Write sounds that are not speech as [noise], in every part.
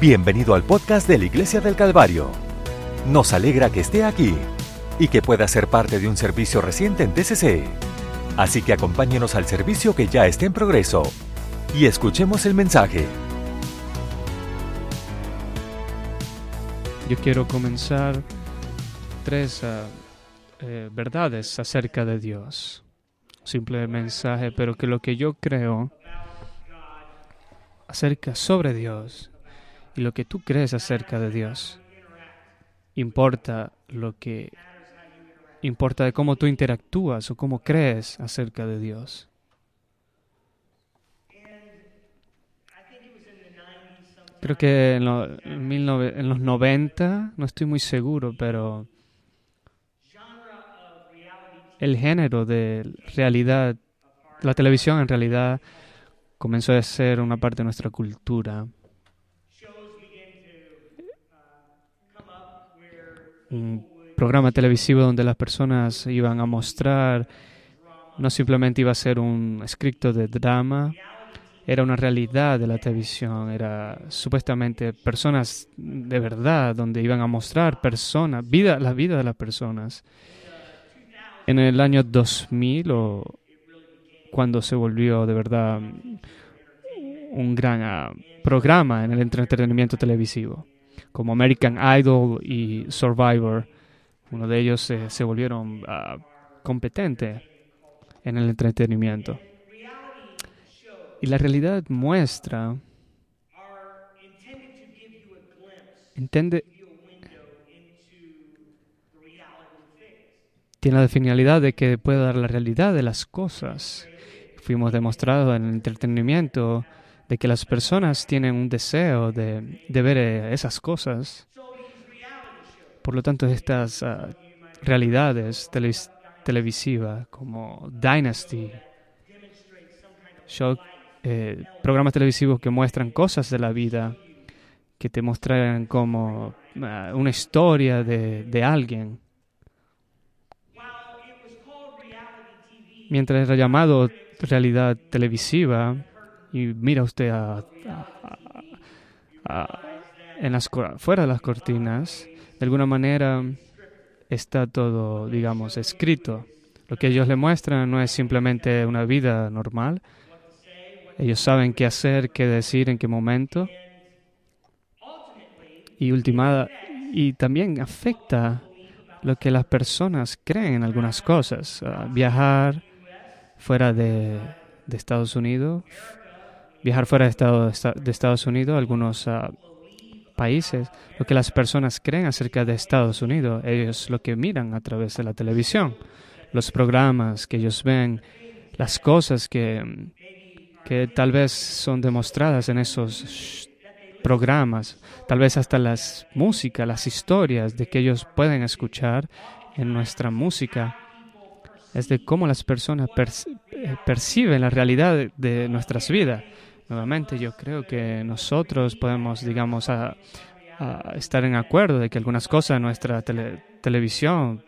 Bienvenido al podcast de la Iglesia del Calvario. Nos alegra que esté aquí y que pueda ser parte de un servicio reciente en TCC. Así que acompáñenos al servicio que ya está en progreso y escuchemos el mensaje. Yo quiero comenzar tres uh, eh, verdades acerca de Dios. Simple mensaje, pero que lo que yo creo acerca sobre Dios y lo que tú crees acerca de Dios importa lo que importa de cómo tú interactúas o cómo crees acerca de Dios. Creo que en, en, los 90, no estoy muy seguro, pero el género de realidad, la televisión en realidad comenzó a ser una parte de nuestra cultura. Un programa televisivo donde las personas iban a mostrar, no simplemente iba a ser un escrito de drama, era una realidad de la televisión, era supuestamente personas de verdad, donde iban a mostrar personas, vida, la vida de las personas. En el año 2000 o cuando se volvió de verdad un gran ah, programa en el entretenimiento televisivo, como American Idol y Survivor. Uno de ellos se volvieron uh, competentes en el entretenimiento. Y la realidad muestra, entiende, tiene la finalidad de que pueda dar la realidad de las cosas. Fuimos demostrados en el entretenimiento de que las personas tienen un deseo de, ver eh, esas cosas. Por lo tanto, estas ah, realidades televisivas como Dynasty, eh, programas televisivos que muestran cosas de la vida, que te muestran como ah, una historia de, de alguien. Mientras era llamado realidad televisiva, y mira usted en las, fuera de las cortinas, de alguna manera está todo, digamos, escrito. Lo que ellos le muestran no es simplemente una vida normal. Ellos saben qué hacer, qué decir, en qué momento. Y ultimada, y también afecta lo que las personas creen en algunas cosas. Ah, viajar fuera de, de Estados Unidos, viajar fuera de, de Estados Unidos, algunos ah, países, lo que las personas creen acerca de Estados Unidos, ellos lo que miran a través de la televisión, los programas que ellos ven, las cosas que, que tal vez son demostradas en esos programas, tal vez hasta las músicas, las historias de que ellos pueden escuchar en nuestra música es de cómo las personas eh, perciben la realidad de nuestras vidas. Nuevamente, yo creo que nosotros podemos, digamos, estar en acuerdo de que algunas cosas en nuestra televisión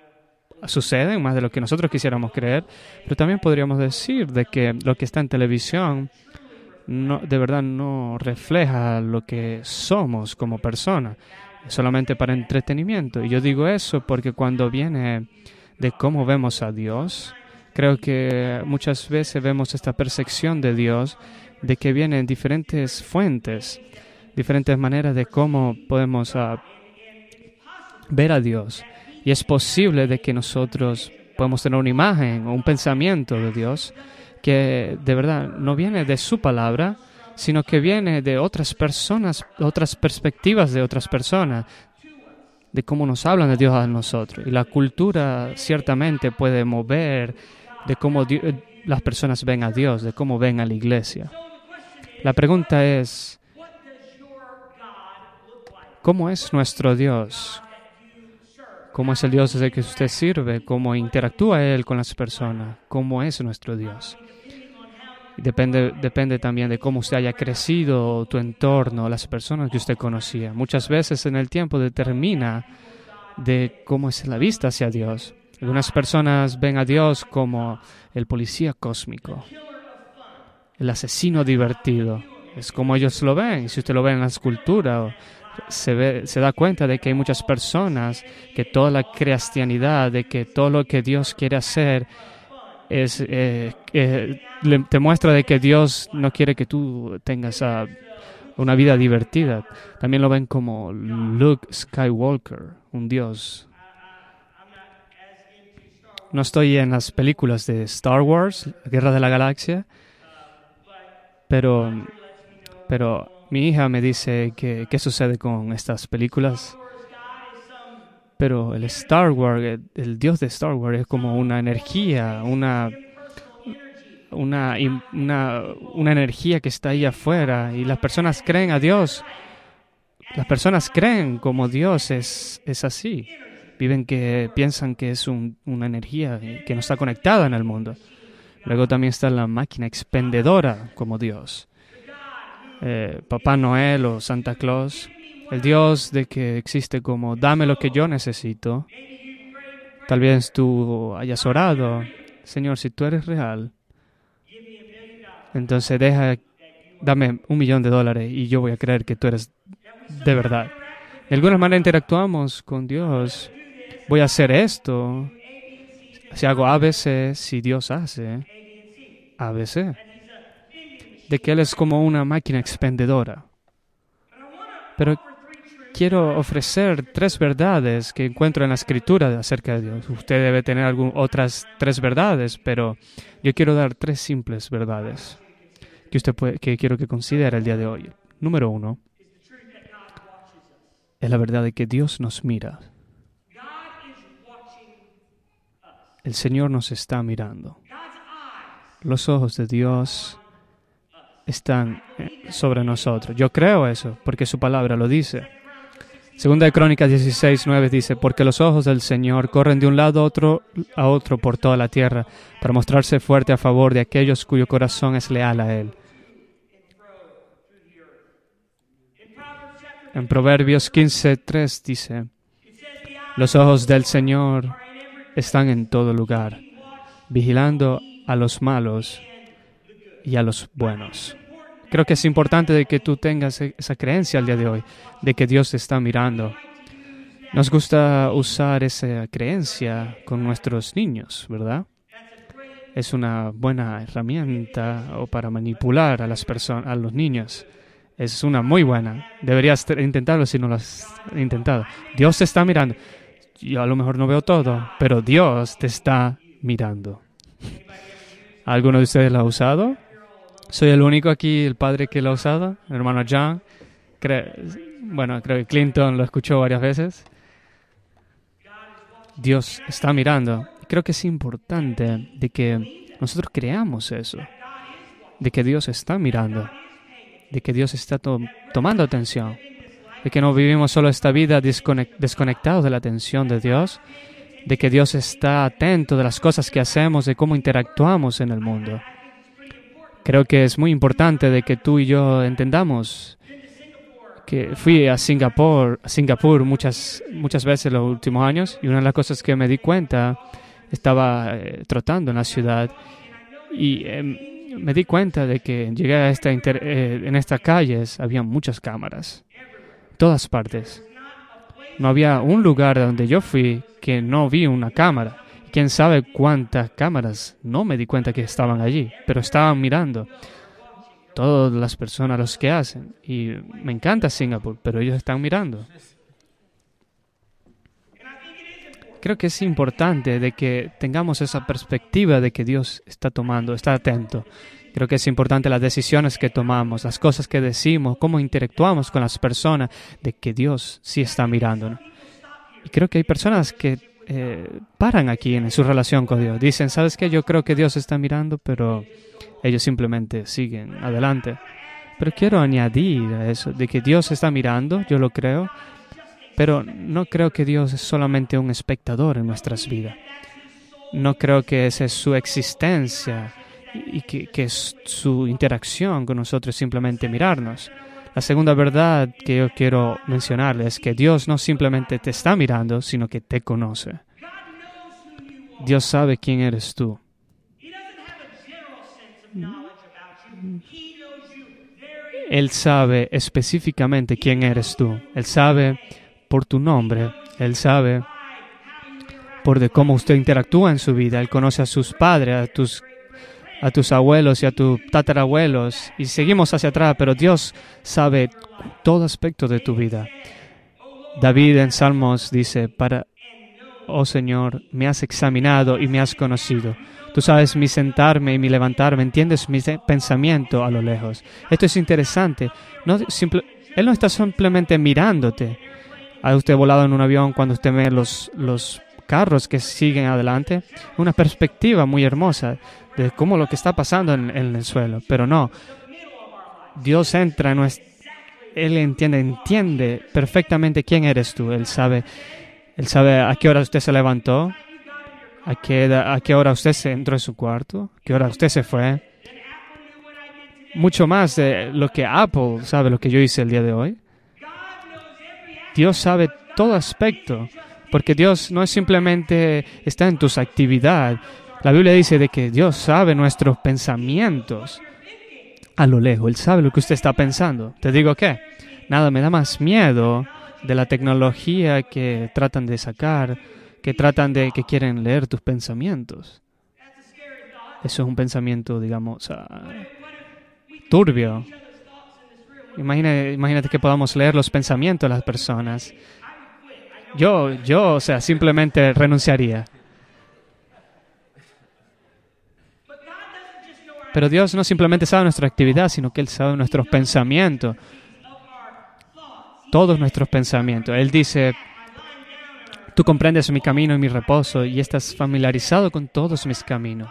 suceden más de lo que nosotros quisiéramos creer, pero también podríamos decir de que lo que está en televisión no, de verdad no refleja lo que somos como personas, solamente para entretenimiento. Y yo digo eso porque cuando viene de cómo vemos a Dios, creo que muchas veces vemos esta percepción de Dios de que vienen diferentes fuentes, diferentes maneras de cómo podemos ah, ver a Dios. Y es posible de que nosotros podemos tener una imagen o un pensamiento de Dios que de verdad no viene de su palabra, sino que viene de otras personas, otras perspectivas de otras personas, de cómo nos hablan de Dios a nosotros. Y la cultura ciertamente puede mover de cómo las personas ven a Dios, de cómo ven a la iglesia. La pregunta es, ¿cómo es nuestro Dios? ¿Cómo es el Dios desde que usted sirve? ¿Cómo interactúa Él con las personas? ¿Cómo es nuestro Dios? Depende, depende también de cómo usted haya crecido, tu entorno, las personas que usted conocía. Muchas veces en el tiempo determina de cómo es la vista hacia Dios. Algunas personas ven a Dios como el policía cósmico, el asesino divertido, Es como ellos lo ven. Si usted lo ve en la escultura, se, ve, se da cuenta de que hay muchas personas que toda la cristianidad, de que todo lo que Dios quiere hacer es, eh, te muestra de que Dios no quiere que tú tengas una vida divertida. También lo ven como Luke Skywalker, un Dios. No estoy en las películas de Star Wars, Guerra de la Galaxia, pero, pero mi hija me dice que qué sucede con estas películas. Pero el Star Wars, el, dios de Star Wars es como una energía, una, una, una, una energía que está ahí afuera y las personas creen a Dios. Las personas creen como Dios es, es así. Viven que piensan que es una energía que no está conectada en el mundo. Luego también está la máquina expendedora como Dios. Eh, Papá Noel o Santa Claus el Dios de que existe como dame lo que yo necesito. Tal vez tú hayas orado, Señor, si tú eres real, entonces deja, dame un millón de dólares y yo voy a creer que tú eres de verdad. De alguna manera interactuamos con Dios. Voy a hacer esto. Si hago ABC, si Dios hace ABC. De que Él es como una máquina expendedora. Pero quiero ofrecer tres verdades que encuentro en la escritura acerca de Dios. Usted debe tener algún, otras tres verdades, pero yo quiero dar tres simples verdades que usted puede, que quiero que considere el día de hoy. Número uno es la verdad de que Dios nos mira. El Señor nos está mirando. Los ojos de Dios están eh, sobre nosotros. Yo creo eso porque su palabra lo dice. Segunda de Crónicas 16, 9 dice, porque los ojos del Señor corren de un lado a otro, a otro por toda la tierra, para mostrarse fuerte a favor de aquellos cuyo corazón es leal a Él. En Proverbios 15, 3 dice, los ojos del Señor están en todo lugar, vigilando a los malos y a los buenos. Creo que es importante de que tú tengas e-, esa creencia al día de hoy, de que Dios te está mirando. Nos gusta usar esa creencia con nuestros niños, ¿verdad? Es una buena herramienta o para manipular a las personas, a los niños. Es una muy buena. Deberías intentarlo si no lo has intentado. Dios te está mirando. Yo a lo mejor no veo todo, pero Dios te está mirando. ¿Alguno de ustedes lo ha usado? Soy el único aquí, el padre que lo ha usado, el hermano John. bueno, creo que Clinton lo escuchó varias veces. Dios está mirando. Creo que es importante de que nosotros creamos eso, de que Dios está mirando, de que Dios está tomando atención, de que no vivimos solo esta vida desconectados de la atención de Dios, de que Dios está atento de las cosas que hacemos, de cómo interactuamos en el mundo. Creo que es muy importante de que tú y yo entendamos que fui a Singapur, a Singapur muchas, muchas veces en los últimos años y una de las cosas que me di cuenta, estaba eh, trotando en la ciudad y em, me di cuenta de que llegué a esta eh, en estas calles había muchas cámaras, todas partes. No había un lugar donde yo fui que no vi una cámara quién sabe cuántas cámaras. No me di cuenta que estaban allí, pero estaban mirando. Todas las personas los que hacen. Y me encanta Singapur, pero ellos están mirando. Creo que es importante de que tengamos esa perspectiva de que Dios está tomando, está atento. Creo que es importante las decisiones que tomamos, las cosas que decimos, cómo interactuamos con las personas, de que Dios sí está mirando. Y creo que hay personas que eh, paran aquí en su relación con Dios. Dicen, ¿sabes qué? Yo creo que Dios está mirando, pero ellos simplemente siguen adelante. Pero quiero añadir a eso, de que Dios está mirando, yo lo creo, pero no creo que Dios es solamente un espectador en nuestras vidas. No creo que esa es su existencia y que, que su interacción con nosotros es simplemente mirarnos. La segunda verdad que yo quiero mencionarles es que Dios no simplemente te está mirando, sino que te conoce. Dios sabe quién Él sabe específicamente quién eres tú. Él sabe por tu nombre. Él sabe por de cómo usted interactúa en su vida. Él conoce a sus padres, a tus, a tus abuelos y a tus tatarabuelos. Y seguimos hacia atrás, pero Dios sabe todo aspecto de tu vida. David en Salmos dice, para, oh Señor, me has examinado y me has conocido. Tú sabes mi sentarme y mi levantarme, entiendes mi pensamiento a lo lejos. Esto es interesante. No, simple, él no está simplemente mirándote. ¿Ha usted volado en un avión cuando usted ve los, los carros que siguen adelante? Una perspectiva muy hermosa de cómo lo que está pasando en, el suelo. Pero no, Dios entra en nuestra... Él entiende, entiende perfectamente quién eres tú. Él sabe, él sabe a qué hora usted se levantó, a qué, a qué hora usted se entró en su cuarto, a qué hora usted se fue. Mucho más de lo que Apple sabe lo que yo hice el día de hoy. Dios sabe todo aspecto, porque Dios no es simplemente está en tus actividades. La Biblia dice de que Dios sabe nuestros pensamientos a lo lejos. Él sabe lo que usted está pensando. Te digo que nada me da más miedo de la tecnología que tratan de sacar, que tratan de que quieren leer tus pensamientos. Eso es un pensamiento, digamos, uh, turbio. Imagínate, imagínate que podamos leer los pensamientos de las personas. Yo, yo, o sea, simplemente renunciaría. Pero Dios no simplemente sabe nuestra actividad, sino que Él sabe nuestros pensamientos. Todos nuestros pensamientos. Él dice, tú comprendes mi camino y mi reposo y estás familiarizado con todos mis caminos.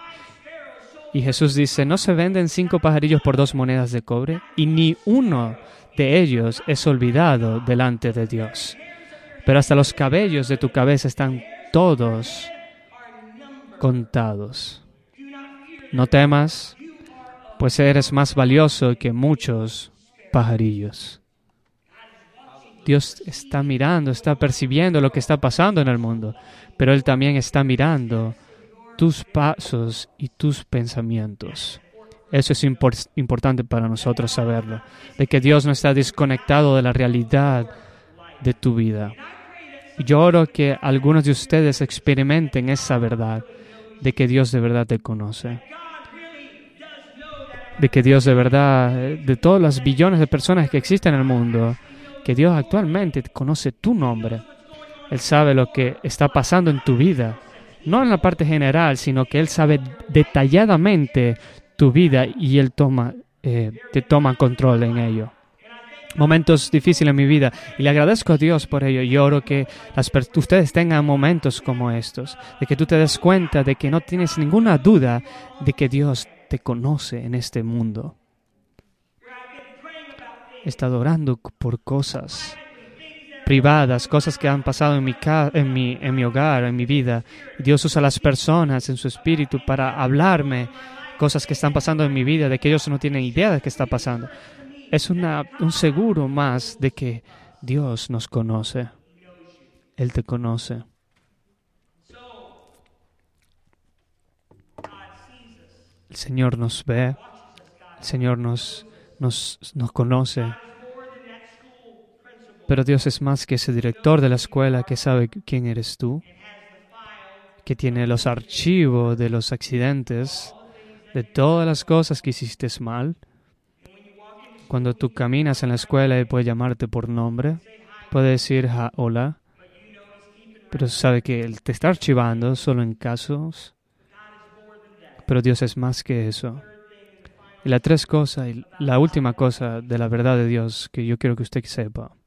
Y Jesús dice, ¿no se venden cinco pajarillos por dos monedas de cobre? Y ni uno de ellos es olvidado delante de Dios. Pero hasta los cabellos de tu cabeza están todos contados. No temas, pues eres más valioso que muchos pajarillos. Dios está mirando, está percibiendo lo que está pasando en el mundo, pero Él también está mirando tus pasos y tus pensamientos. Eso es importante para nosotros saberlo, de que Dios no está desconectado de la realidad de tu vida. Y yo oro que algunos de ustedes experimenten esa verdad, de que Dios de verdad te conoce de que Dios de verdad, de todas las billones de personas que existen en el mundo, que Dios actualmente conoce tu nombre. Él sabe lo que está pasando en tu vida, no en la parte general, sino que Él sabe detalladamente tu vida y Él toma, eh, te toma control en ello. Momentos difíciles en mi vida y le agradezco a Dios por ello. Y oro que las, ustedes tengan momentos como estos, de que tú te des cuenta de que no tienes ninguna duda de que Dios te conoce en este mundo. He estado orando por cosas privadas, cosas que han pasado en mi, en mi, en mi hogar, en mi vida. Dios usa a las personas en su espíritu para hablarme cosas que están pasando en mi vida, de que ellos no tienen idea de qué está pasando. Es una, un seguro más de que Dios nos conoce. Él te conoce. El Señor nos ve, el Señor nos, nos, nos conoce. Pero Dios es más que ese director de la escuela que sabe quién eres tú, que tiene los archivos de los accidentes, de todas las cosas que hiciste mal. Cuando tú caminas en la escuela y puede llamarte por nombre, puede decir hola, pero sabe que Él te está archivando solo en casos pero Dios es más que eso. Y la tres cosas, y la última cosa de la verdad de Dios que yo quiero que usted sepa,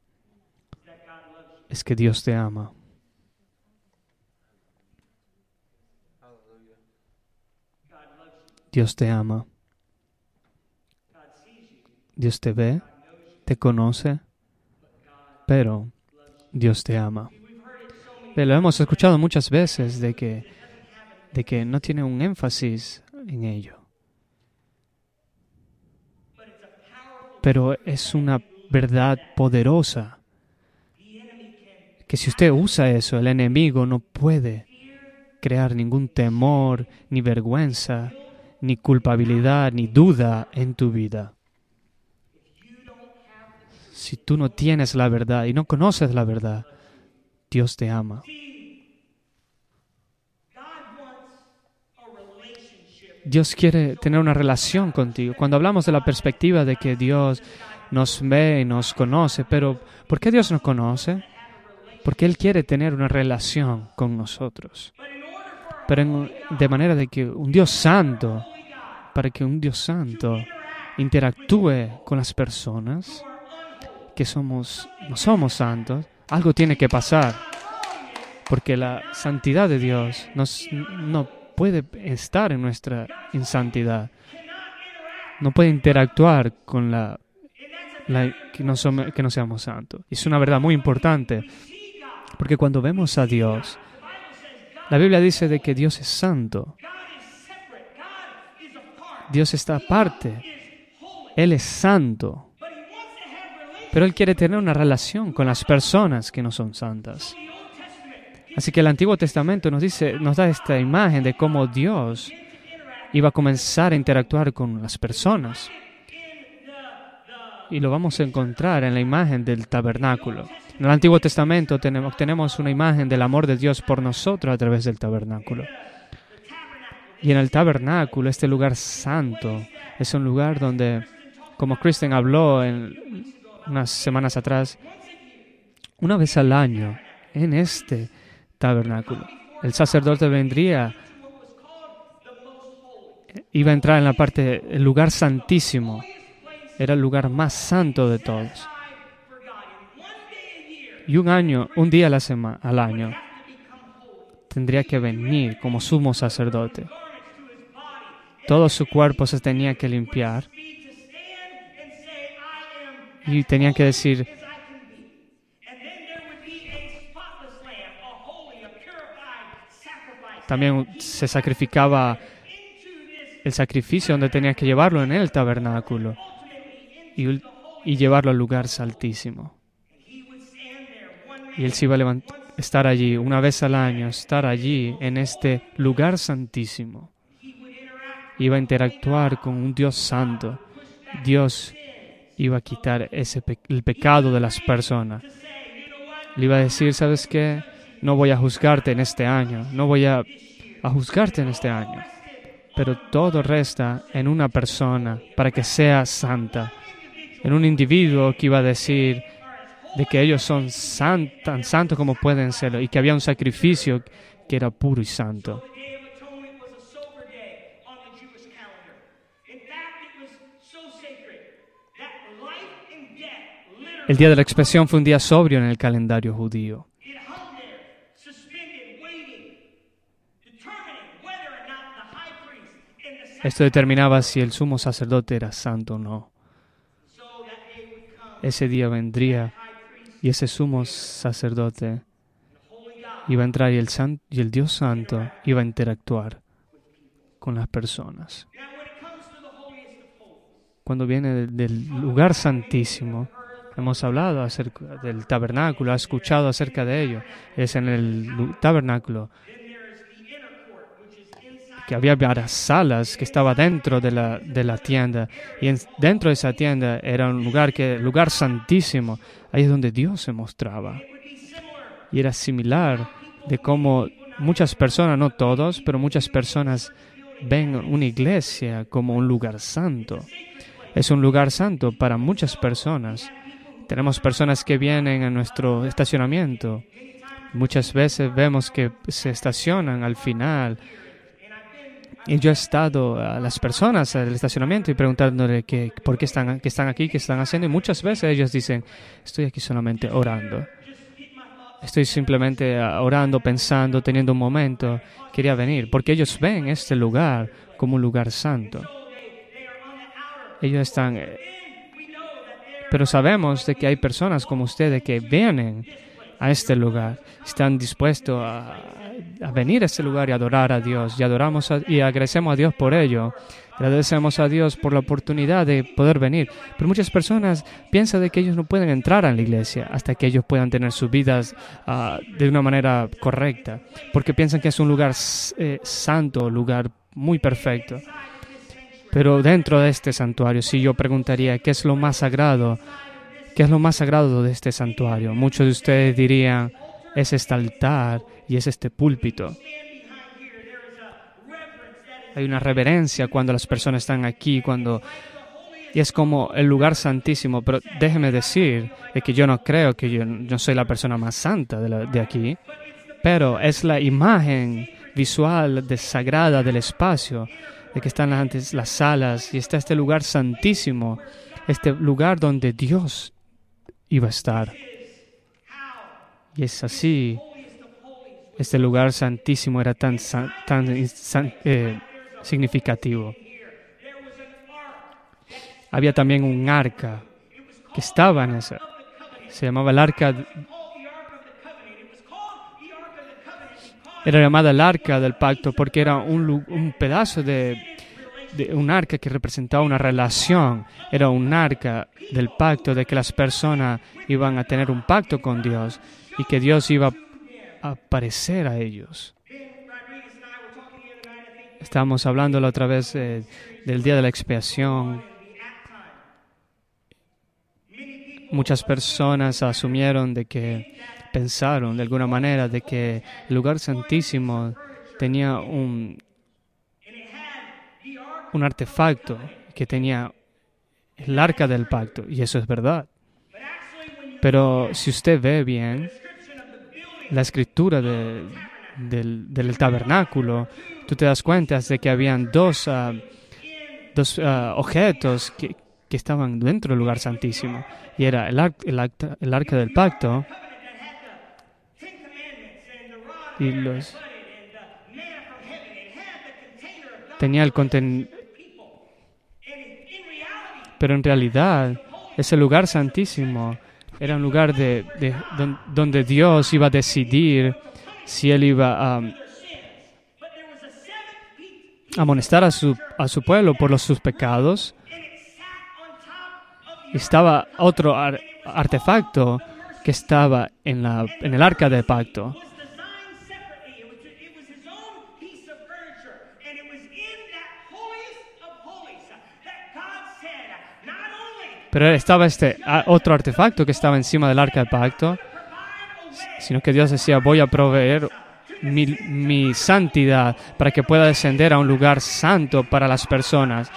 es que Dios te ama. Dios te ama. Dios te ve, te conoce, pero Dios te ama. Lo hemos escuchado muchas veces de que de que no tiene un énfasis en ello. Pero es una verdad poderosa que si usted usa eso, el enemigo no puede crear ningún temor, ni vergüenza, ni culpabilidad, ni duda en tu vida. si tú no tienes la verdad y no conoces la verdad, Dios te ama. Dios quiere tener una relación contigo. Cuando hablamos de la perspectiva de que Dios nos ve y nos conoce, pero ¿por qué Dios nos conoce? Porque Él quiere tener una relación con nosotros. Pero de manera de que un Dios santo, para que un Dios santo interactúe con las personas que somos, no somos santos, algo tiene que pasar. Porque la santidad de Dios nos, no puede estar en nuestra insantidad. No puede interactuar con la, que, no somos, que no seamos santos. Es una verdad muy importante, porque cuando vemos a Dios, la Biblia dice de que Dios es santo. Dios está aparte. Él es santo. Pero Él quiere tener una relación con las personas que no son santas. Así que el Antiguo Testamento nos dice, nos da esta imagen de cómo Dios iba a comenzar a interactuar con las personas. Y lo vamos a encontrar en la imagen del tabernáculo. En el Antiguo Testamento tenemos, una imagen del amor de Dios por nosotros a través del tabernáculo. Y en el tabernáculo, este lugar santo, es un lugar donde, como Kristen habló unas semanas atrás, una vez al año, en este tabernáculo. El sacerdote vendría, iba a entrar en la parte, el lugar santísimo, era el lugar más santo de todos. Y un año, un día a la semana, al año, tendría que venir como sumo sacerdote. Todo su cuerpo se tenía que limpiar y tenía que decir, También se sacrificaba el sacrificio donde tenía que llevarlo en el tabernáculo y, llevarlo al lugar santísimo. Y él se iba a estar allí una vez al año, estar allí en este lugar santísimo. Iba a interactuar con un Dios santo. Dios iba a quitar ese el pecado de las personas. Le iba a decir, ¿sabes qué? No voy a juzgarte en este año, no voy a, juzgarte en este año, pero todo resta en una persona para que sea santa, en un individuo que iba a decir de que ellos son tan santos como pueden serlo y que había un sacrificio que era puro y santo. El día de la expresión fue un día sobrio en el calendario judío. Esto determinaba si el sumo sacerdote era santo o no. Ese día vendría y ese sumo sacerdote iba a entrar y el, Dios Santo iba a interactuar con las personas. Cuando viene del lugar santísimo, hemos hablado acerca del tabernáculo, ha escuchado acerca de ello. Es en el tabernáculo que había varias salas que estaba dentro de la, de la tienda. Y dentro de esa tienda era un lugar que lugar santísimo. Ahí es donde Dios se mostraba. Y era similar de cómo muchas personas no todos pero muchas personas ven una iglesia como un lugar santo. Es un lugar santo para muchas personas. Tenemos personas que vienen a nuestro estacionamiento. Muchas veces vemos que se estacionan al final y yo he estado a las personas del estacionamiento y preguntándole que, por qué están, que están aquí, qué están haciendo. Y muchas veces ellos dicen, estoy aquí solamente orando. Estoy simplemente ah, orando, pensando, teniendo un momento. Quería venir, porque ellos ven este lugar como un lugar santo. Ellos están... Eh, pero sabemos de que hay personas como ustedes que vienen a este lugar, están dispuestos a, venir a este lugar y adorar a Dios. Y adoramos y agradecemos a Dios por ello. Agradecemos a Dios por la oportunidad de poder venir. Pero muchas personas piensan de que ellos no pueden entrar a la iglesia hasta que ellos puedan tener sus vidas uh, de una manera correcta. Porque piensan que es un lugar eh, santo, lugar muy perfecto. Pero dentro de este santuario, si yo preguntaría qué es lo más sagrado, ¿Qué es lo más sagrado de este santuario? Muchos de ustedes dirían, es este altar y es este púlpito. Hay una reverencia cuando las personas están aquí, cuando y es como el lugar santísimo. Pero déjeme decir que yo no creo que yo, yo soy la persona más santa de, de aquí, pero es la imagen visual de sagrada del espacio, de que están las, las salas y está este lugar santísimo, este lugar donde Dios iba a estar. Y es así, este lugar santísimo era tan, tan eh, significativo. Había también un arca que estaba en esa. Se llamaba el arca. Era llamada el arca del pacto porque era un, un pedazo de un arca que representaba una relación. Era un arca del pacto de que las personas iban a tener un pacto con Dios y que Dios iba a aparecer a ellos. Estábamos hablando la otra vez eh, del día de la expiación. Muchas personas asumieron de que, pensaron de alguna manera, de que el lugar santísimo tenía un, un artefacto que tenía el arca del pacto, y eso es verdad. Pero si usted ve bien la escritura del, del, tabernáculo, tú te das cuenta de que habían dos, ah, dos ah, objetos que, que, estaban dentro del lugar santísimo. Y era el, el, el arca del pacto y los tenía el contenido pero en realidad ese lugar santísimo era un lugar de, donde Dios iba a decidir si él iba a amonestar a su, a su pueblo por los, sus pecados. Estaba otro artefacto que estaba en, la, en el arca del pacto. Pero estaba este otro artefacto que estaba encima del arca del pacto, sino que Dios decía, voy a proveer mi, mi santidad para que pueda descender a un lugar santo para las personas.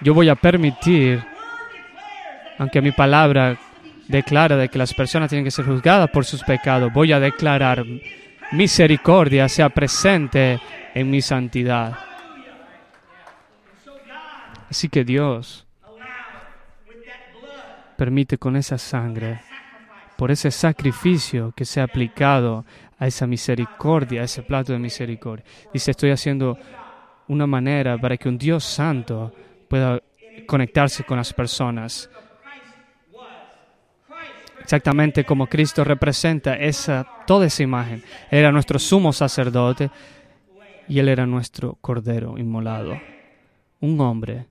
Yo voy a permitir, aunque mi palabra declara de que las personas tienen que ser juzgadas por sus pecados, voy a declarar misericordia sea presente en mi santidad. Así que Dios permite con esa sangre, por ese sacrificio que se ha aplicado a esa misericordia, a ese plato de misericordia. Dice, estoy haciendo una manera para que un Dios santo pueda conectarse con las personas. Exactamente como Cristo representa esa, toda esa imagen. Él era nuestro sumo sacerdote y Él era nuestro cordero inmolado. Un hombre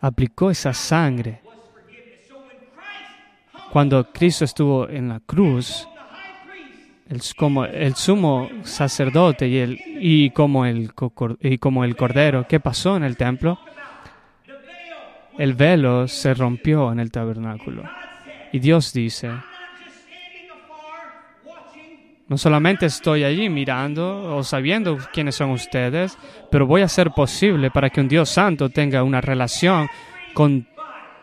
aplicó esa sangre. Cuando Cristo estuvo en la cruz, el, como el sumo sacerdote y, el, y, como el, y como el cordero, ¿qué pasó en el templo? El velo se rompió en el tabernáculo. Y Dios dice, no solamente estoy allí mirando o sabiendo quiénes son ustedes, pero voy a hacer posible para que un Dios santo tenga una relación con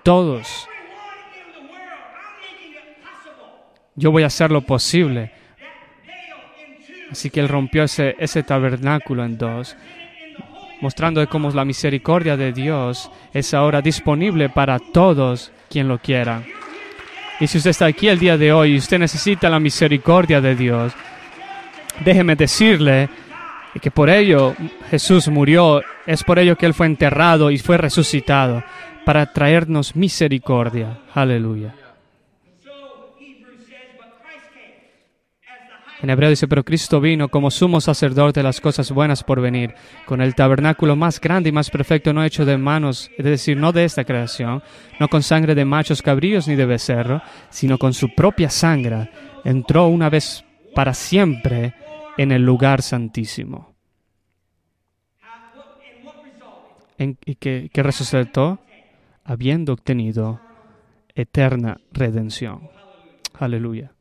todos. Yo voy a hacer lo posible. Así que Él rompió ese, ese tabernáculo en dos, mostrando cómo la misericordia de Dios es ahora disponible para todos quien lo quiera. Y si usted está aquí el día de hoy y usted necesita la misericordia de Dios, déjeme decirle que por ello Jesús murió, es por ello que Él fue enterrado y fue resucitado, para traernos misericordia. Aleluya. En hebreo dice, pero Cristo vino como sumo sacerdote de las cosas buenas por venir, con el tabernáculo más grande y más perfecto, no hecho de manos, es decir, no de esta creación, no con sangre de machos cabríos ni de becerro, sino con su propia sangre. Entró una vez para siempre en el lugar santísimo. Y resucitó habiendo obtenido eterna redención. Aleluya.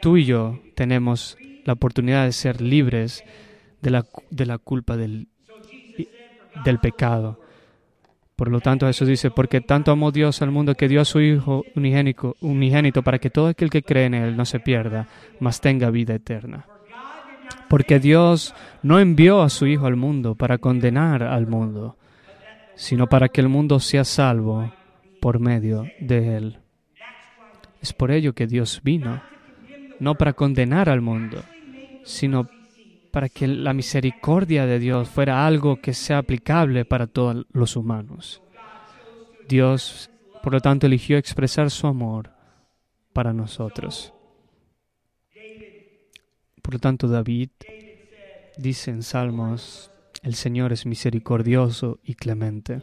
Tú y yo tenemos la oportunidad de ser libres de la, de la culpa del, del pecado. Por lo tanto, Jesús dice, porque tanto amó Dios al mundo que dio a su Hijo unigénico, unigénito para que todo aquel que cree en Él no se pierda, mas tenga vida eterna. Porque Dios no envió a su Hijo al mundo para condenar al mundo, sino para que el mundo sea salvo por medio de Él. Es por ello que Dios vino, no para condenar al mundo, sino para que la misericordia de Dios fuera algo que sea aplicable para todos los humanos. Dios, por lo tanto, eligió expresar su amor para nosotros. Por lo tanto, David dice en Salmos, el Señor es misericordioso y clemente,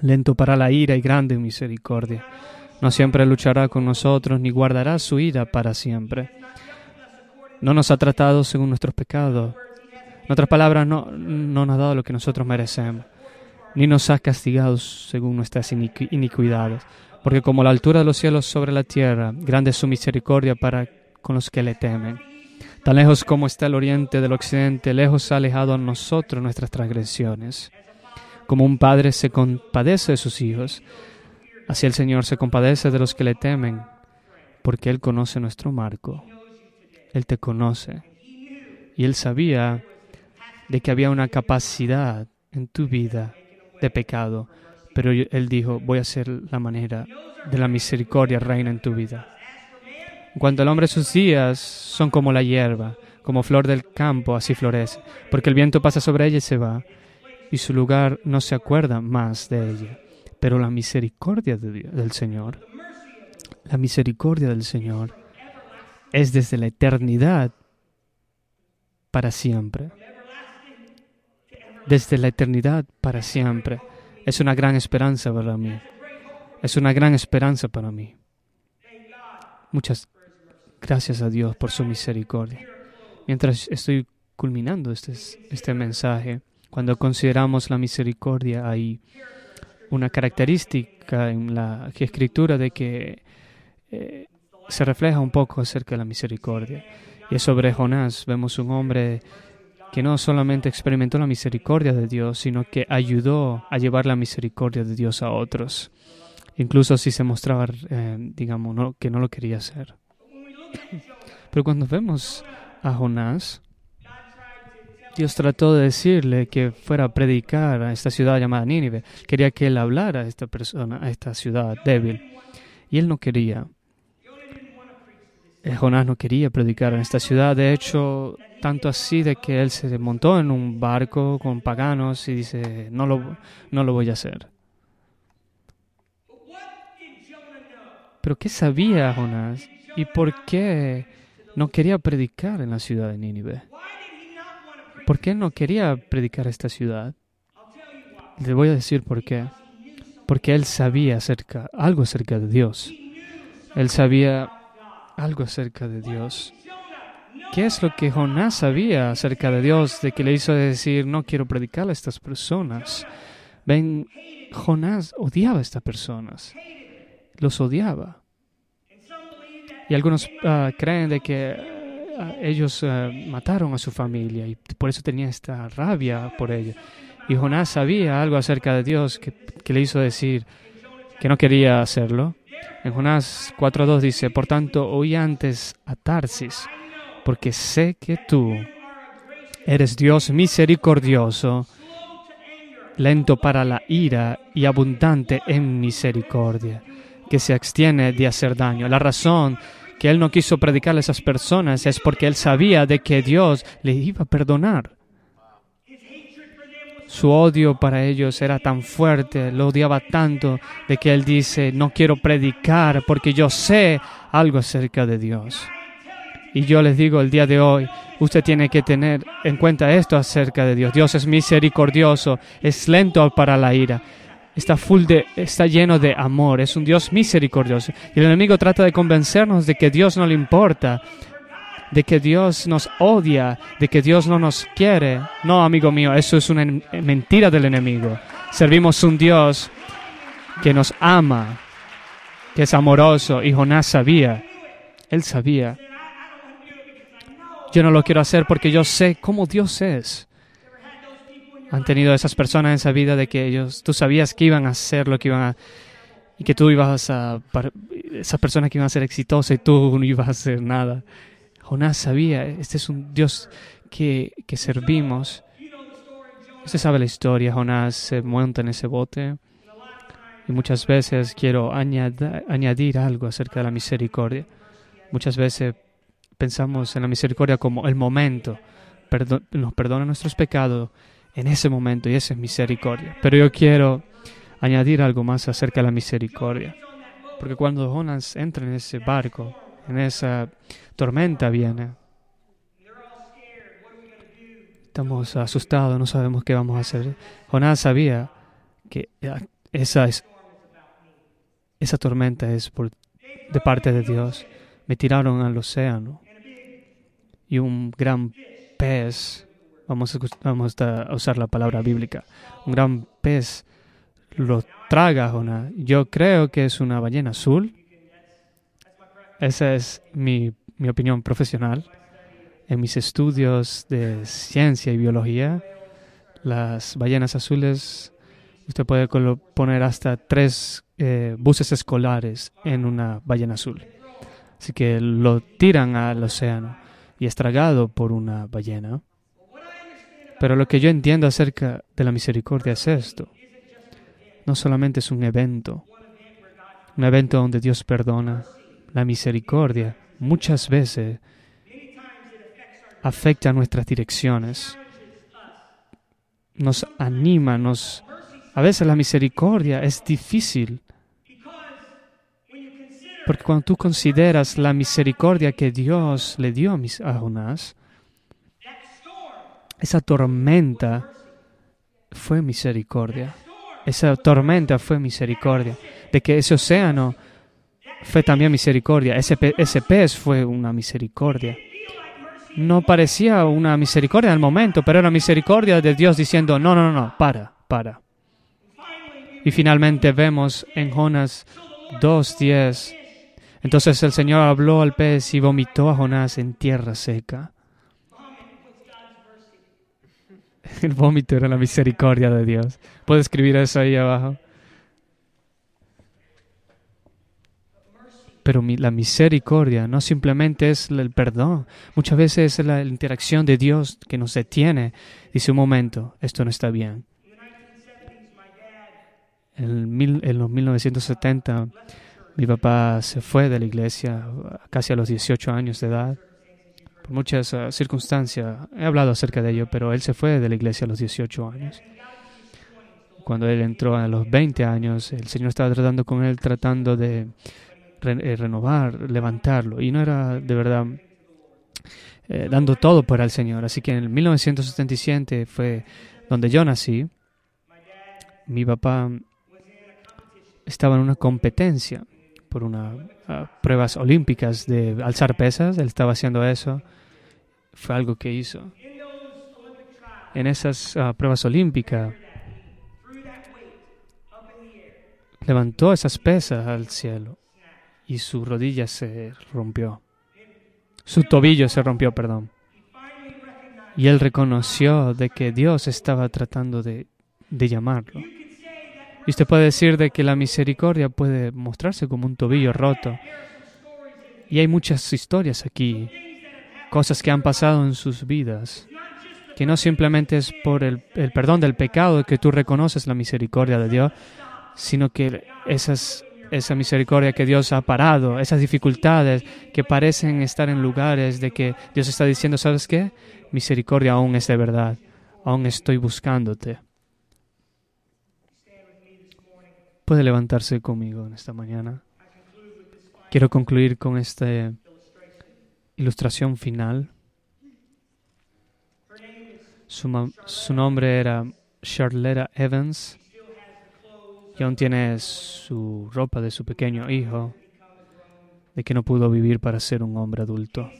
lento para la ira y grande en misericordia. No siempre luchará con nosotros ni guardará su ira para siempre no nos ha tratado según nuestros pecados. En otras palabras, no, no nos ha dado lo que nosotros merecemos, ni nos ha castigado según nuestras iniquidades. Porque como la altura de los cielos sobre la tierra, grande es su misericordia para con los que le temen. Tan lejos como está el oriente del occidente, lejos ha alejado a nosotros nuestras transgresiones. Como un padre se compadece de sus hijos, así el Señor se compadece de los que le temen, porque Él conoce nuestro marco. Él te conoce. Y Él sabía de que había una capacidad en tu vida de pecado, pero Él dijo, voy a hacer la manera de la misericordia reina en tu vida. En cuanto al hombre, sus días son como la hierba, como flor del campo, así florece, porque el viento pasa sobre ella y se va, y su lugar no se acuerda más de ella. Pero la misericordia del Señor, la misericordia del Señor, es desde la eternidad para siempre. Desde la eternidad para siempre. Es una gran esperanza para mí. Es una gran esperanza para mí. Muchas gracias a Dios por su misericordia. Mientras estoy culminando este, este mensaje, cuando consideramos la misericordia, hay una característica en la escritura de que eh, se refleja un poco acerca de la misericordia. Y sobre Jonás. Vemos un hombre que no solamente experimentó la misericordia de Dios, sino que ayudó a llevar la misericordia de Dios a otros, incluso si se mostraba, eh, digamos, que no lo quería hacer. Pero cuando vemos a Jonás, Dios trató de decirle que fuera a predicar a esta ciudad llamada Nínive. Quería que él hablara a esta persona, a esta ciudad débil. Y él no quería. Eh, Jonás no quería predicar en esta ciudad, de hecho, tanto así de que él se montó en un barco con paganos y dice, no lo, no lo voy a hacer. Pero ¿qué sabía Jonás? ¿Y por qué no quería predicar en la ciudad de Nínive? ¿Por qué no quería predicar esta ciudad? Le voy a decir por qué. Porque él sabía algo acerca de Dios. Él sabía algo acerca de Dios. ¿Qué es lo que Jonás sabía acerca de Dios, de que le hizo decir, no quiero predicar a estas personas? Ven, Jonás odiaba a estas personas, los odiaba. Y algunos ah, creen de que ellos ah, mataron a su familia y por eso tenía esta rabia por ellos. Y Jonás sabía algo acerca de Dios que, que le hizo decir que no quería hacerlo. En Jonás 4.2 dice, por tanto, oí antes a Tarsis, porque sé que tú eres Dios misericordioso, lento para la ira y abundante en misericordia, que se abstiene de hacer daño. La razón que él no quiso predicar a esas personas es porque él sabía de que Dios le iba a perdonar. Su odio para ellos era tan fuerte, lo odiaba tanto, de que él dice, no quiero predicar porque yo sé algo acerca de Dios. Y yo les digo el día de hoy, usted tiene que tener en cuenta esto acerca de Dios. Dios es misericordioso, es lento para la ira. Está full de, está lleno de amor, es un Dios misericordioso. Y el enemigo trata de convencernos de que Dios no le importa, de que Dios nos odia, de que Dios no nos quiere. No, amigo mío, eso es una mentira del enemigo. Servimos un Dios que nos ama, que es amoroso, y Jonás sabía, él sabía. Yo no lo quiero hacer porque yo sé cómo Dios es han tenido esas personas en esa vida de que ellos, tú sabías que iban a hacer lo que iban a, y que tú ibas a, esas personas que iban a ser exitosas y tú [laughs] no ibas a hacer nada. Jonás sabía, este es un Dios que, que servimos. Usted sabe la historia, Jonás se monta en ese bote y muchas veces quiero añadir, añadir algo acerca de la misericordia. Muchas veces pensamos en la misericordia como el momento, nos perdona nuestros pecados en ese momento y esa es misericordia. Pero yo quiero añadir algo más acerca de la misericordia. Porque cuando Jonas entra en ese barco, en esa tormenta viene, estamos asustados, no sabemos qué vamos a hacer. Jonás sabía que esa, es, esa tormenta es por, de parte de Dios. Me tiraron al océano y un gran pez Vamos a, usar la palabra bíblica. Un gran pez lo traga Jonás. Yo creo que es una ballena azul. Esa es mi, mi opinión profesional. En mis estudios de ciencia y biología, las ballenas azules, usted puede poner hasta tres eh, buses escolares en una ballena azul. Así que lo tiran al océano y es tragado por una ballena. Pero lo que yo entiendo acerca de la misericordia es esto. No solamente es un evento, un evento donde Dios perdona. La misericordia muchas veces afecta nuestras direcciones, nos anima, nos... A veces la misericordia es difícil, porque cuando tú consideras la misericordia que Dios le dio a Jonás, esa tormenta fue misericordia. Esa tormenta fue misericordia. De que ese océano fue también misericordia. Ese, ese pez fue una misericordia. No parecía una misericordia al momento, pero era misericordia de Dios diciendo, no, no, no, para, para. Y finalmente vemos en Jonas 2.10, entonces el Señor habló al pez y vomitó a Jonás en tierra seca. El vómito era la misericordia de Dios. ¿Puedo escribir eso ahí abajo? Pero la misericordia no simplemente es el perdón, muchas veces es la interacción de Dios que nos detiene. Dice un momento, esto no está bien. En, en los 1970 mi papá se fue de la iglesia casi a los 18 años de edad por muchas ah, circunstancias. He hablado acerca de ello, pero él se fue de la iglesia a los 18 años. Cuando él entró a los 20 años, el Señor estaba tratando con él, tratando de eh, renovar, levantarlo. Y no era de verdad eh, dando todo para el Señor. Así que en el 1977 fue donde yo nací. Mi papá estaba en una competencia por unas pruebas olímpicas de alzar pesas. Él estaba haciendo eso. Fue algo que hizo. En esas ah, pruebas olímpicas, levantó esas pesas al cielo y su rodilla se rompió. Su tobillo se rompió, perdón. Y él reconoció de que Dios estaba tratando de, de llamarlo. Y usted puede decir de que la misericordia puede mostrarse como un tobillo roto. Y hay muchas historias aquí, cosas que han pasado en sus vidas, que no simplemente es por el, perdón del pecado que tú reconoces la misericordia de Dios, sino que esa misericordia que Dios ha parado, esas dificultades que parecen estar en lugares de que Dios está diciendo, ¿sabes qué? Misericordia aún es de verdad, aún estoy buscándote. Puede levantarse conmigo en esta mañana. Quiero concluir con esta ilustración final. Su, nombre era Charlotte Evans. y aún tiene su ropa de su pequeño hijo, de que no pudo vivir para ser un hombre adulto.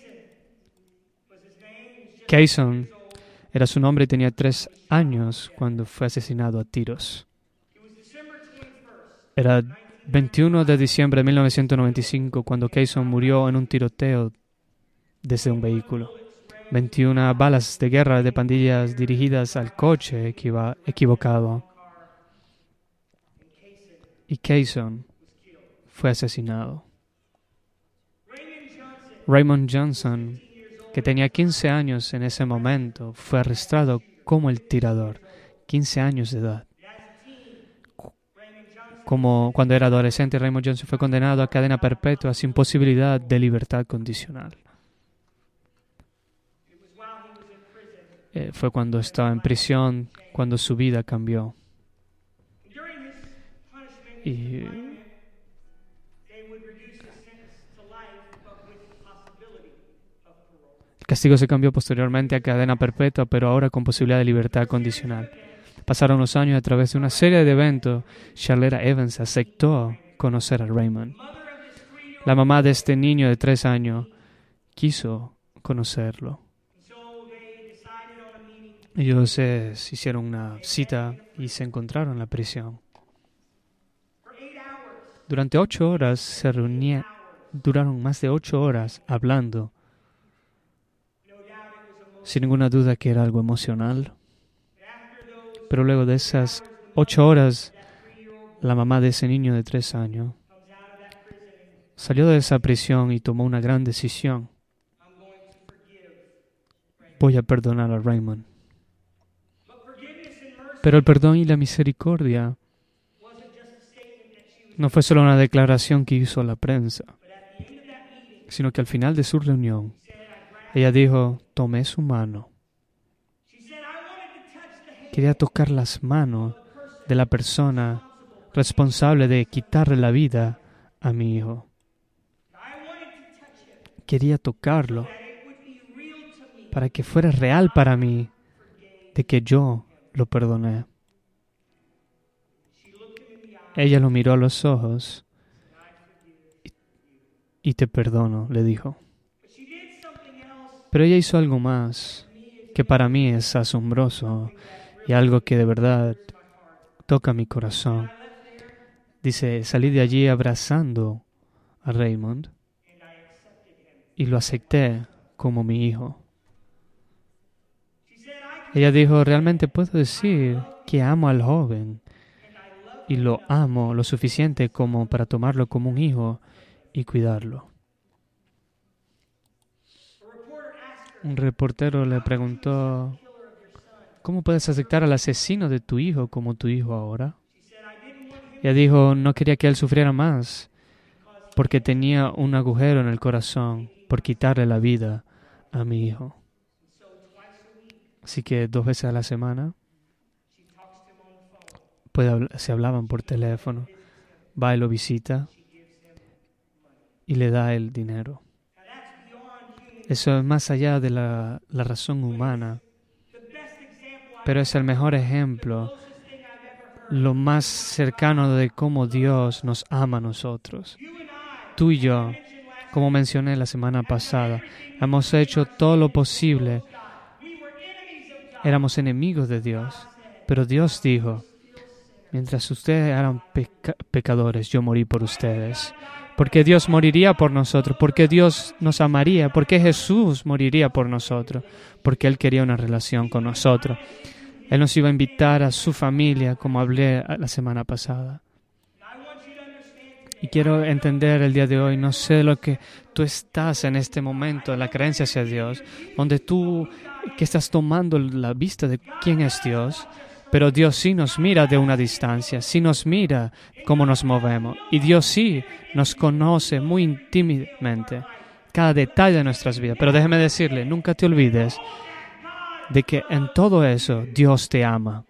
Kayson era su nombre y tenía tres años cuando fue asesinado a tiros. Era 21 de diciembre de 1995 cuando Kayson murió en un tiroteo desde un vehículo. 21 balas de guerra de pandillas dirigidas al coche equivocado. Y Kayson fue asesinado. Raymond Johnson, que tenía 15 años en ese momento, fue arrestado como el tirador, 15 años de edad. Como cuando era adolescente, Raymond Johnson fue condenado a cadena perpetua sin posibilidad de libertad condicional. Eh, fue cuando estaba en prisión, cuando su vida cambió. Y el castigo se cambió posteriormente a cadena perpetua, pero ahora con posibilidad de libertad condicional. Pasaron los años a través de una serie de eventos. Charlera Evans aceptó conocer a Raymond. La mamá de este niño de tres años quiso conocerlo. Ellos hicieron una cita y se encontraron en la prisión. Durante ocho horas se reunían, duraron más de ocho horas hablando, sin ninguna duda que era algo emocional. Pero luego de esas ocho horas, la mamá de ese niño de tres años salió de esa prisión y tomó una gran decisión. Voy a perdonar a Raymond. Pero el perdón y la misericordia no fue solo una declaración que hizo la prensa, sino que al final de su reunión, ella dijo, tomé su mano. Quería tocar las manos de la persona responsable de quitarle la vida a mi hijo. Quería tocarlo para que fuera real para mí de que yo lo perdoné. Ella lo miró a los ojos y te perdono, le dijo. Pero ella hizo algo más que para mí es asombroso y algo que de verdad toca mi corazón. Dice, salí de allí abrazando a Raymond y lo acepté como mi hijo. Ella dijo, realmente puedo decir que amo al joven y lo amo lo suficiente como para tomarlo como un hijo y cuidarlo. Un reportero le preguntó, ¿cómo puedes aceptar al asesino de tu hijo como tu hijo ahora? Ella dijo, no quería que él sufriera más porque tenía un agujero en el corazón por quitarle la vida a mi hijo. Así que dos veces a la semana se hablaban por teléfono, va y lo visita y le da el dinero. Eso es más allá de la, la razón humana, pero es el mejor ejemplo, lo más cercano de cómo Dios nos ama a nosotros. Tú y yo, como mencioné la semana pasada, hemos hecho todo lo posible éramos enemigos de Dios. Pero Dios dijo, mientras ustedes eran pecadores, yo morí por ustedes. Porque Dios moriría por nosotros, porque Dios nos amaría, porque Jesús moriría por nosotros, porque Él quería una relación con nosotros. Él nos iba a invitar a su familia, como hablé la semana pasada. Y quiero entender el día de hoy, no sé lo que tú estás en este momento, en la creencia hacia Dios, donde tú que estás tomando la vista de quién es Dios, pero Dios sí nos mira de una distancia, sí nos mira cómo nos movemos y Dios sí nos conoce muy íntimamente cada detalle de nuestras vidas. Pero déjeme decirle, nunca te olvides de que en todo eso Dios te ama.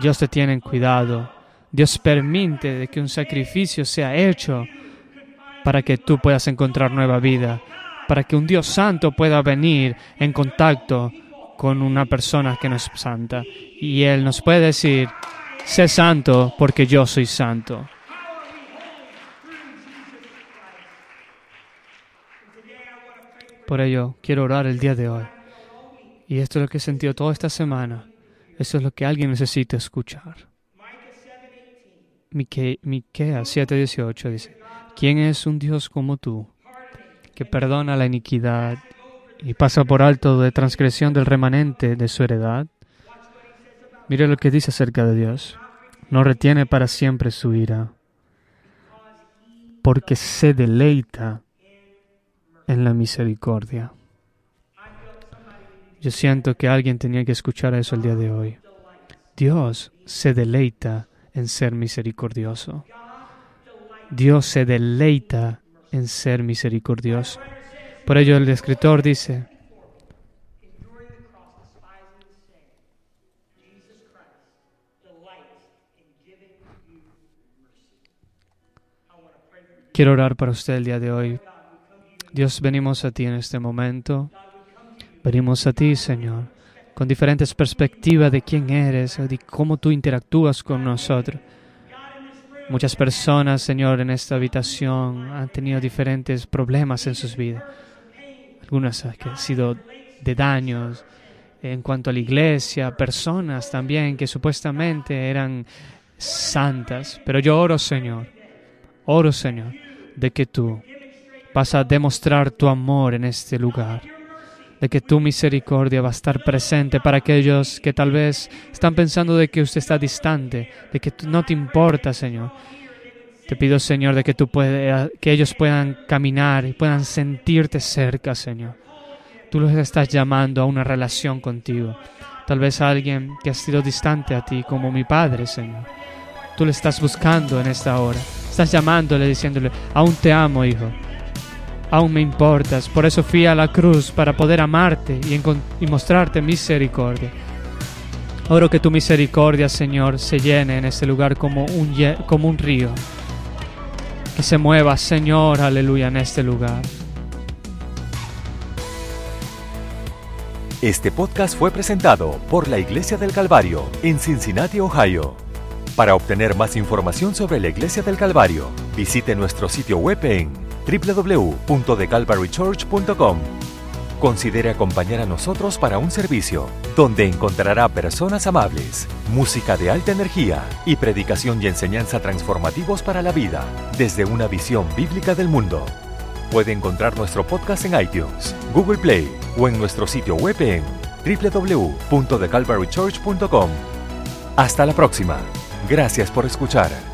Dios te tiene en cuidado. Dios permite de que un sacrificio sea hecho para que tú puedas encontrar nueva vida, para que un Dios santo pueda venir en contacto con una persona que no es santa. Y Él nos puede decir, sé santo porque yo soy santo. Por ello, quiero orar el día de hoy. Y esto es lo que he sentido toda esta semana. Eso es lo que alguien necesita escuchar. Miquea 7:18 dice, ¿quién es un Dios como tú, que perdona la iniquidad y pasa por alto de transgresión del remanente de su heredad? Mire lo que dice acerca de Dios. No retiene para siempre su ira, porque se deleita en la misericordia. Yo siento que alguien tenía que escuchar eso el día de hoy. Dios se deleita en ser misericordioso. Dios se deleita en ser misericordioso. Por ello el escritor dice, Quiero orar para usted el día de hoy. Dios, venimos a ti en este momento. Venimos a ti, Señor, con diferentes perspectivas de quién eres, de cómo tú interactúas con nosotros. Muchas personas, Señor, en esta habitación han tenido diferentes problemas en sus vidas. Algunas que han sido de daños en cuanto a la iglesia, personas también que supuestamente eran santas. Pero yo oro, Señor, oro, Señor, de que tú vas a demostrar tu amor en este lugar, de que tu misericordia va a estar presente para aquellos que tal vez están pensando de que usted está distante, de que no te importa, Señor. Te pido, Señor, de que tú puedas, que ellos puedan caminar y puedan sentirte cerca, Señor. Tú los estás llamando a una relación contigo. Tal vez a alguien que ha sido distante a ti, como mi padre, Señor. Tú le estás buscando en esta hora. Estás llamándole, diciéndole, aún te amo, hijo aún me importas. Por eso fui a la cruz para poder amarte y, mostrarte misericordia. Oro que tu misericordia, Señor, se llene en este lugar como un, como un río. Que se mueva, Señor, aleluya, en este lugar. Este podcast fue presentado por la Iglesia del Calvario en Cincinnati, Ohio. Para obtener más información sobre la Iglesia del Calvario, visite nuestro sitio web en www.thecalvarychurch.com. Considere acompañar a nosotros para un servicio donde encontrará personas amables, música de alta energía y predicación y enseñanza transformativos para la vida desde una visión bíblica del mundo. Puede encontrar nuestro podcast en iTunes, Google Play o en nuestro sitio web en www.thecalvarychurch.com. Hasta la próxima. Gracias por escuchar.